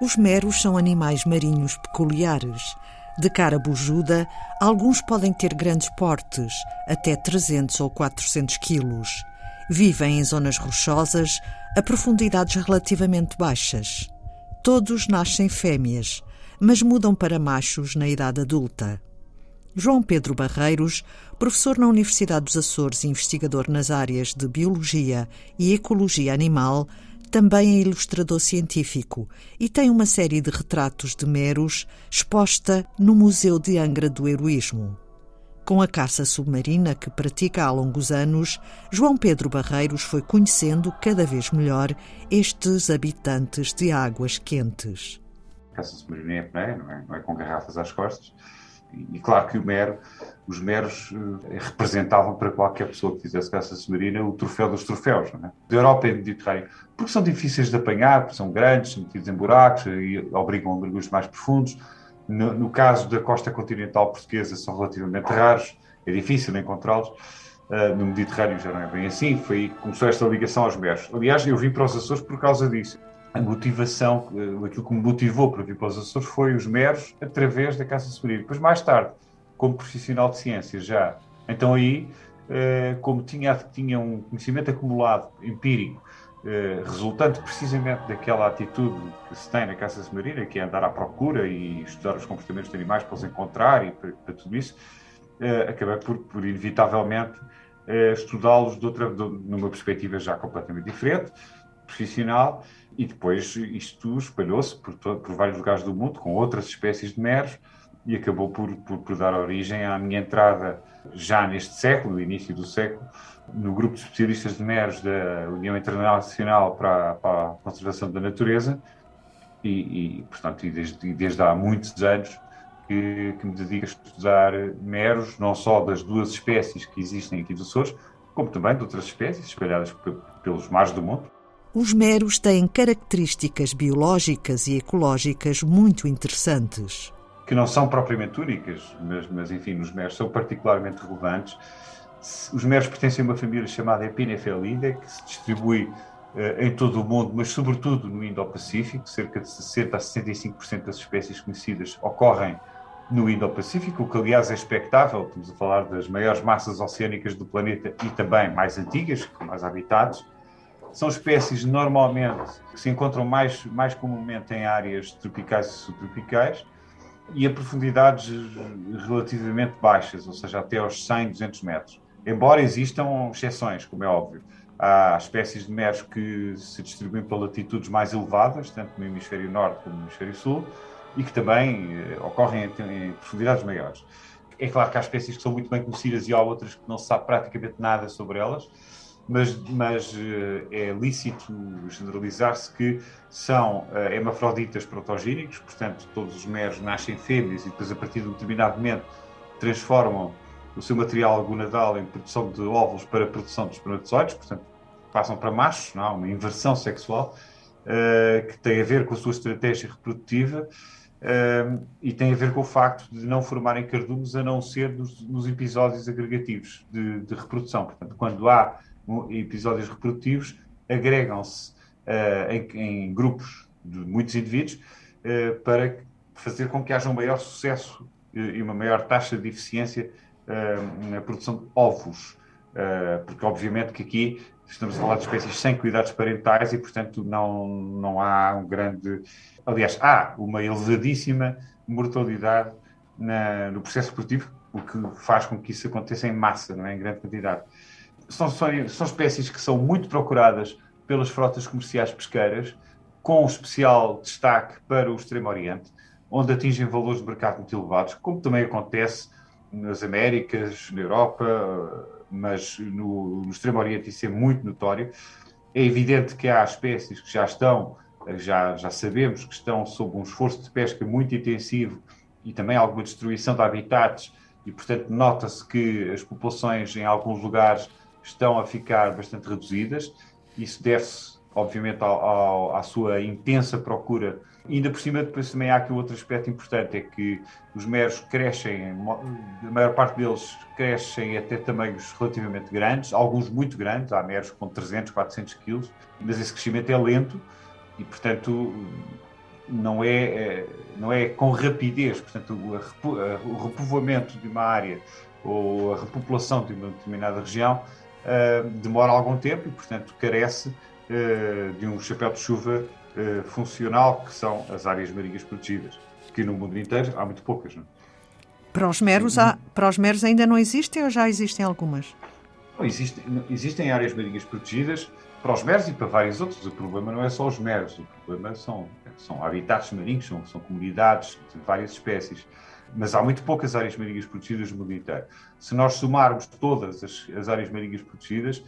Os meros são animais marinhos peculiares. De cara bujuda, alguns podem ter grandes portes, até 300 ou 400 quilos. Vivem em zonas rochosas, a profundidades relativamente baixas. Todos nascem fêmeas, mas mudam para machos na idade adulta. João Pedro Barreiros, professor na Universidade dos Açores e investigador nas áreas de Biologia e Ecologia Animal, também é ilustrador científico e tem uma série de retratos de meros exposta no Museu de Angra do Heroísmo. Com a caça submarina que pratica há longos anos, João Pedro Barreiros foi conhecendo cada vez melhor estes habitantes de águas quentes. A caça submarina é, não é, não é com garrafas às costas, e claro que o mero, os meros eh, representavam para qualquer pessoa que fizesse caça submarina o troféu dos troféus, não é? da Europa e do Mediterrâneo, porque são difíceis de apanhar, porque são grandes, são metidos em buracos e obrigam a mergulhos mais profundos. No, no, caso da costa continental portuguesa, são relativamente raros, é difícil encontrá-los. Uh, no Mediterrâneo já não é bem assim, foi começou esta ligação aos meros. Aliás, eu vim para os Açores por causa disso a motivação, eh, aquilo que me motivou para vir para os Açores foi os meros através da caça submarina. Depois, mais tarde, como profissional de ciências já, então aí, eh, como tinha, tinha um conhecimento acumulado, empírico, eh, resultante precisamente daquela atitude que se tem na caça submarina, que é andar à procura e estudar os comportamentos de animais para os encontrar e para, para tudo isso, acabei por, por inevitavelmente estudá-los de outra, de, numa perspectiva já completamente diferente, profissional, e depois isto espalhou-se por, por, vários lugares do mundo, com outras espécies de meros, e acabou por, por, por, dar origem à minha entrada, já neste século, no início do século, no grupo de especialistas de meros da União Internacional para, para a Conservação da Natureza, e, e portanto, e desde, desde, há muitos anos que, que, me dedico a estudar meros, não só das duas espécies que existem aqui dos Açores, como também de outras espécies espalhadas pelos mares do mundo. Os meros têm características biológicas e ecológicas muito interessantes. Que não são propriamente únicas, mas, mas enfim, os meros são particularmente relevantes. Os meros pertencem a uma família chamada Epinephelida, que se distribui uh, em todo o mundo, mas sobretudo no Indo-Pacífico. Cerca de 60 a 65% das espécies conhecidas ocorrem no Indo-Pacífico, o que aliás é expectável. Estamos a falar das maiores massas oceânicas do planeta e também mais antigas, com mais habitados são espécies normalmente que se encontram mais, mais comumente em áreas tropicais e subtropicais e a profundidades relativamente baixas, ou seja, até aos 100, 200 metros. Embora existam exceções, como é óbvio. Há espécies de meros que se distribuem para latitudes mais elevadas, tanto no hemisfério norte como no hemisfério sul, e que também eh, ocorrem em, profundidades maiores. É claro que há espécies que são muito bem conhecidas e há outras que não se sabe praticamente nada sobre elas, mas, mas eh, é lícito generalizar-se que são uh, hemafroditas protogínicos, portanto, todos os meros nascem fêmeas e depois, a partir de um determinado momento, transformam o seu material gonadal em produção de óvulos para produção de espermatozoides, portanto, passam para machos, não? uma inversão sexual, uh, que tem a ver com a sua estratégia reprodutiva uh, e tem a ver com o facto de não formarem cardumes a não ser nos, nos episódios agregativos de, de reprodução. Portanto, quando há episódios reprodutivos agregam-se uh, em, em, grupos de muitos indivíduos uh, para fazer com que haja um maior sucesso e uma maior taxa de eficiência uh, na produção de ovos. porque, obviamente, que aqui estamos a falar de espécies sem cuidados parentais e, portanto, não, não há um grande. Aliás, há uma elevadíssima mortalidade na, no processo reprodutivo, o que faz com que isso aconteça em massa, não é? em grande quantidade são, são, espécies que são muito procuradas pelas frotas comerciais pesqueiras, com especial destaque para o Extremo Oriente, onde atingem valores de mercado muito elevados, como também acontece nas Américas, na Europa, mas no, no Extremo Oriente isso é muito notório. É evidente que há espécies que já estão, já, já sabemos que estão sob um esforço de pesca muito intensivo e também alguma destruição de habitats, e portanto nota-se que as populações em alguns lugares estão a ficar bastante reduzidas. Isso deve-se, obviamente, ao, ao, à sua intensa procura. Ainda por cima, depois também há aqui outro aspecto importante, é que os meros crescem, a maior parte deles crescem até tamanhos relativamente grandes, alguns muito grandes, há meros com 300, 400 quilos, mas esse crescimento é lento e, portanto, não é, não é com rapidez, portanto, o repovoamento de uma área ou a repopulação de uma determinada região demora algum tempo e, portanto, carece de um chapéu de chuva funcional, que são as áreas marinhas protegidas, que no mundo inteiro há muito poucas. Não é? Para os meros, há, para os meros ainda não existem ou já existem algumas? Não, existem, existem áreas marinhas protegidas para os meros e para vários outros. O problema não é só os meros, o problema são, são habitats marinhos, são, são comunidades de várias espécies. Mas há muito poucas áreas marinhas protegidas no mundo inteiro. Se nós somarmos todas as, as áreas marinhas protegidas,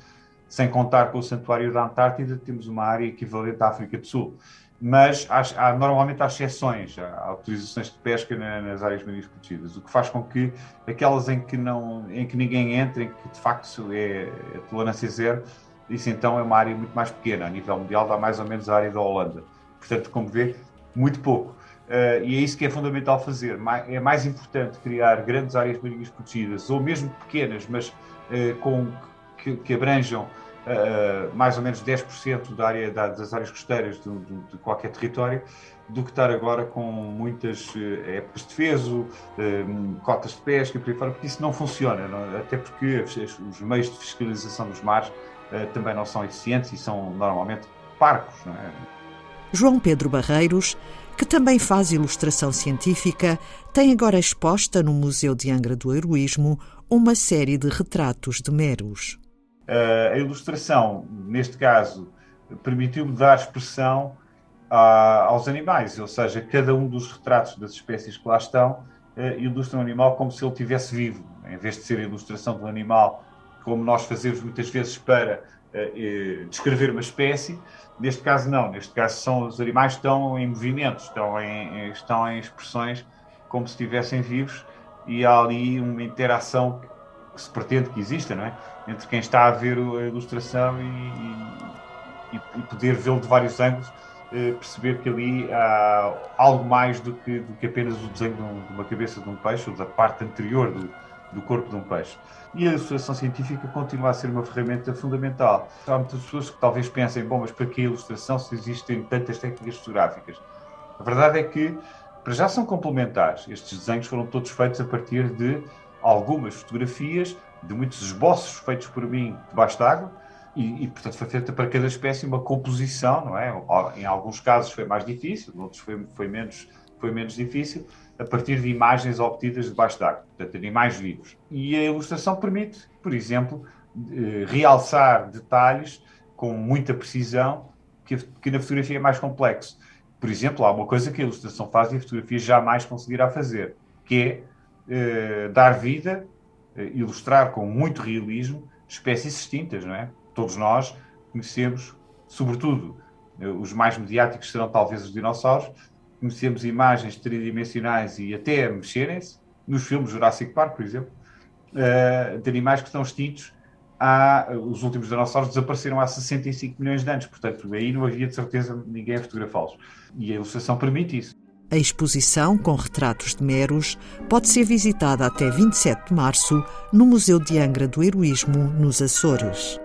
sem contar com o Santuário da Antártida, temos uma área equivalente à África do Sul mas há, há, normalmente há exceções, há autorizações de pesca na, nas áreas marinhas protegidas, o que faz com que aquelas em que, não, em que ninguém entra, em que de facto é, é tolerância zero, isso então é uma área muito mais pequena. A nível mundial dá mais ou menos a área da Holanda. Portanto, como vê, muito pouco. Uh, e é isso que é fundamental fazer. É mais importante criar grandes áreas marinhas protegidas, ou mesmo pequenas, mas uh, com, que, que abranjam uh, mais ou menos 10% da área, da, das áreas costeiras de, de, de, qualquer território, do que estar agora com muitas épocas de defeso, cotas de pesca e por aí fora, porque isso não funciona, não? até porque os meios de fiscalização dos mares também não são eficientes e são normalmente parcos. É? João Pedro Barreiros, que também faz ilustração científica, tem agora exposta no Museu de Angra do Heroísmo uma série de retratos de meros. A ilustração, neste caso, permitiu-me dar expressão aos animais, ou seja, cada um dos retratos das espécies que lá estão ilustra um animal como se ele estivesse vivo, em vez de ser a ilustração do animal como nós fazemos muitas vezes para descrever uma espécie. Neste caso, não. Neste caso, são os animais estão em movimento, estão em, estão em expressões como se estivessem vivos e há ali uma interação que se pretende que exista, não é? Entre quem está a ver a ilustração e, e, e poder vê-lo de vários ângulos, eh, perceber que ali há algo mais do que, do que apenas o desenho de, de, uma cabeça de um peixe ou da parte anterior do, do corpo de um peixe. E a ilustração científica continua a ser uma ferramenta fundamental. Há muitas pessoas que talvez pensem, bom, mas para que a ilustração se existem tantas técnicas fotográficas? A verdade é que, para já, são complementares. Estes desenhos foram todos feitos a partir de algumas fotografias de muitos esboços feitos por mim debaixo d'água e, e, portanto, foi feita para cada espécie uma composição, não é? Em alguns casos foi mais difícil, em outros foi, foi, menos, foi menos difícil, a partir de imagens obtidas debaixo d'água, portanto, animais vivos. E a ilustração permite, por exemplo, realçar detalhes com muita precisão que, que na fotografia é mais complexo. Por exemplo, há uma coisa que a ilustração faz e a fotografia jamais conseguirá fazer, que é eh, dar vida, eh, ilustrar com muito realismo espécies extintas, não é? Todos nós conhecemos, sobretudo eh, os mais mediáticos serão talvez os dinossauros, conhecemos imagens tridimensionais e até mexerem-se, nos filmes Jurassic Park, por exemplo, de animais que estão extintos há, os últimos dinossauros desapareceram há 65 milhões de anos, portanto, aí não havia de certeza ninguém a fotografá-los. E a ilustração permite isso. A exposição, com retratos de meros, pode ser visitada até 27 de março no Museu de Angra do Heroísmo, nos Açores.